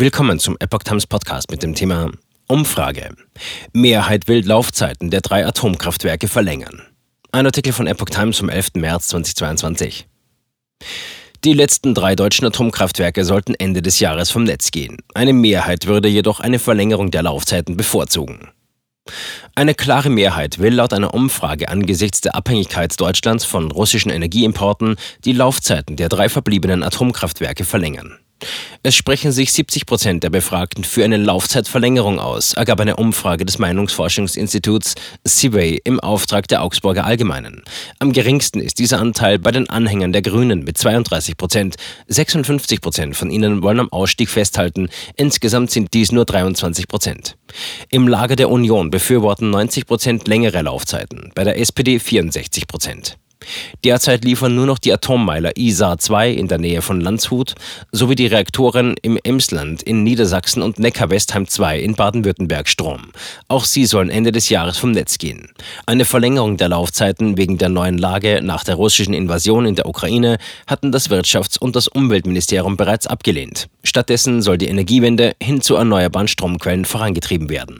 Willkommen zum Epoch Times Podcast mit dem Thema Umfrage. Mehrheit will Laufzeiten der drei Atomkraftwerke verlängern. Ein Artikel von Epoch Times vom 11. März 2022. Die letzten drei deutschen Atomkraftwerke sollten Ende des Jahres vom Netz gehen. Eine Mehrheit würde jedoch eine Verlängerung der Laufzeiten bevorzugen. Eine klare Mehrheit will laut einer Umfrage angesichts der Abhängigkeit Deutschlands von russischen Energieimporten die Laufzeiten der drei verbliebenen Atomkraftwerke verlängern. Es sprechen sich 70 Prozent der Befragten für eine Laufzeitverlängerung aus, ergab eine Umfrage des Meinungsforschungsinstituts Seaway im Auftrag der Augsburger Allgemeinen. Am geringsten ist dieser Anteil bei den Anhängern der Grünen mit 32 Prozent. 56 Prozent von ihnen wollen am Ausstieg festhalten. Insgesamt sind dies nur 23 Prozent. Im Lager der Union befürworten 90 Prozent längere Laufzeiten, bei der SPD 64 Prozent. Derzeit liefern nur noch die Atommeiler ISA 2 in der Nähe von Landshut sowie die Reaktoren im Emsland in Niedersachsen und Neckar-Westheim 2 in Baden-Württemberg Strom. Auch sie sollen Ende des Jahres vom Netz gehen. Eine Verlängerung der Laufzeiten wegen der neuen Lage nach der russischen Invasion in der Ukraine hatten das Wirtschafts- und das Umweltministerium bereits abgelehnt. Stattdessen soll die Energiewende hin zu erneuerbaren Stromquellen vorangetrieben werden.